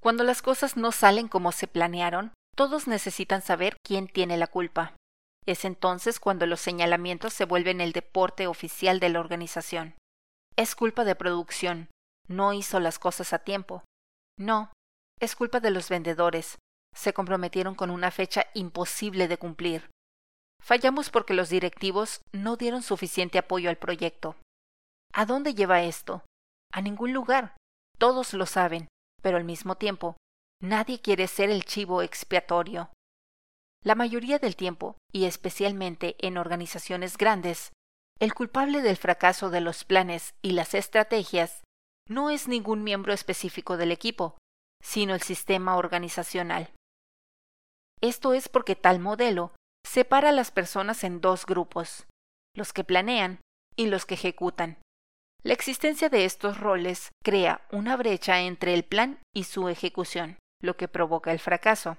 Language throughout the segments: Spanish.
Cuando las cosas no salen como se planearon, todos necesitan saber quién tiene la culpa. Es entonces cuando los señalamientos se vuelven el deporte oficial de la organización. Es culpa de producción. No hizo las cosas a tiempo. No, es culpa de los vendedores. Se comprometieron con una fecha imposible de cumplir. Fallamos porque los directivos no dieron suficiente apoyo al proyecto. ¿A dónde lleva esto? A ningún lugar. Todos lo saben, pero al mismo tiempo, nadie quiere ser el chivo expiatorio. La mayoría del tiempo, y especialmente en organizaciones grandes, el culpable del fracaso de los planes y las estrategias no es ningún miembro específico del equipo, sino el sistema organizacional. Esto es porque tal modelo separa a las personas en dos grupos, los que planean y los que ejecutan. La existencia de estos roles crea una brecha entre el plan y su ejecución, lo que provoca el fracaso.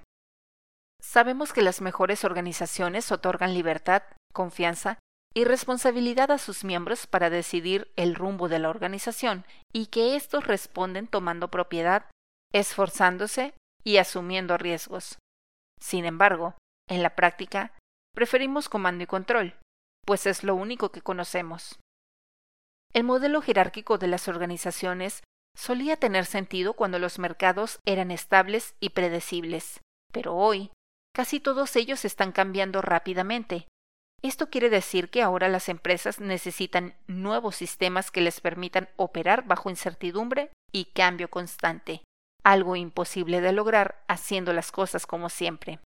Sabemos que las mejores organizaciones otorgan libertad, confianza y responsabilidad a sus miembros para decidir el rumbo de la organización y que éstos responden tomando propiedad, esforzándose y asumiendo riesgos. Sin embargo, en la práctica, preferimos comando y control, pues es lo único que conocemos. El modelo jerárquico de las organizaciones solía tener sentido cuando los mercados eran estables y predecibles, pero hoy Casi todos ellos están cambiando rápidamente. Esto quiere decir que ahora las empresas necesitan nuevos sistemas que les permitan operar bajo incertidumbre y cambio constante, algo imposible de lograr haciendo las cosas como siempre.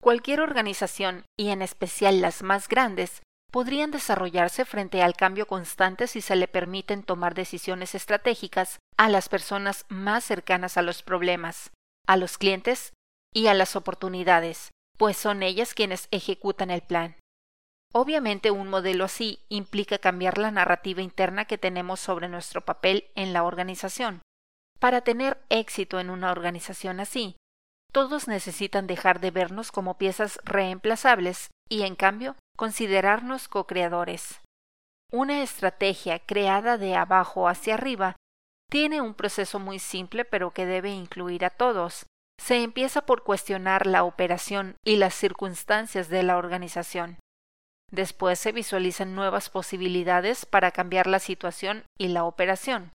Cualquier organización, y en especial las más grandes, podrían desarrollarse frente al cambio constante si se le permiten tomar decisiones estratégicas a las personas más cercanas a los problemas, a los clientes y a las oportunidades, pues son ellas quienes ejecutan el plan. Obviamente un modelo así implica cambiar la narrativa interna que tenemos sobre nuestro papel en la organización. Para tener éxito en una organización así, todos necesitan dejar de vernos como piezas reemplazables y, en cambio, considerarnos co-creadores. Una estrategia creada de abajo hacia arriba tiene un proceso muy simple pero que debe incluir a todos, se empieza por cuestionar la operación y las circunstancias de la organización. Después se visualizan nuevas posibilidades para cambiar la situación y la operación.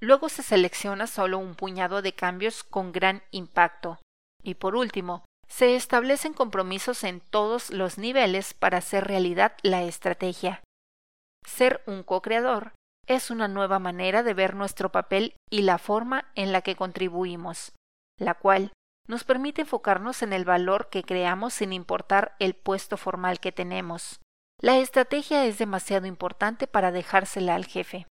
Luego se selecciona solo un puñado de cambios con gran impacto. Y por último, se establecen compromisos en todos los niveles para hacer realidad la estrategia. Ser un co-creador es una nueva manera de ver nuestro papel y la forma en la que contribuimos la cual nos permite enfocarnos en el valor que creamos sin importar el puesto formal que tenemos. La estrategia es demasiado importante para dejársela al jefe.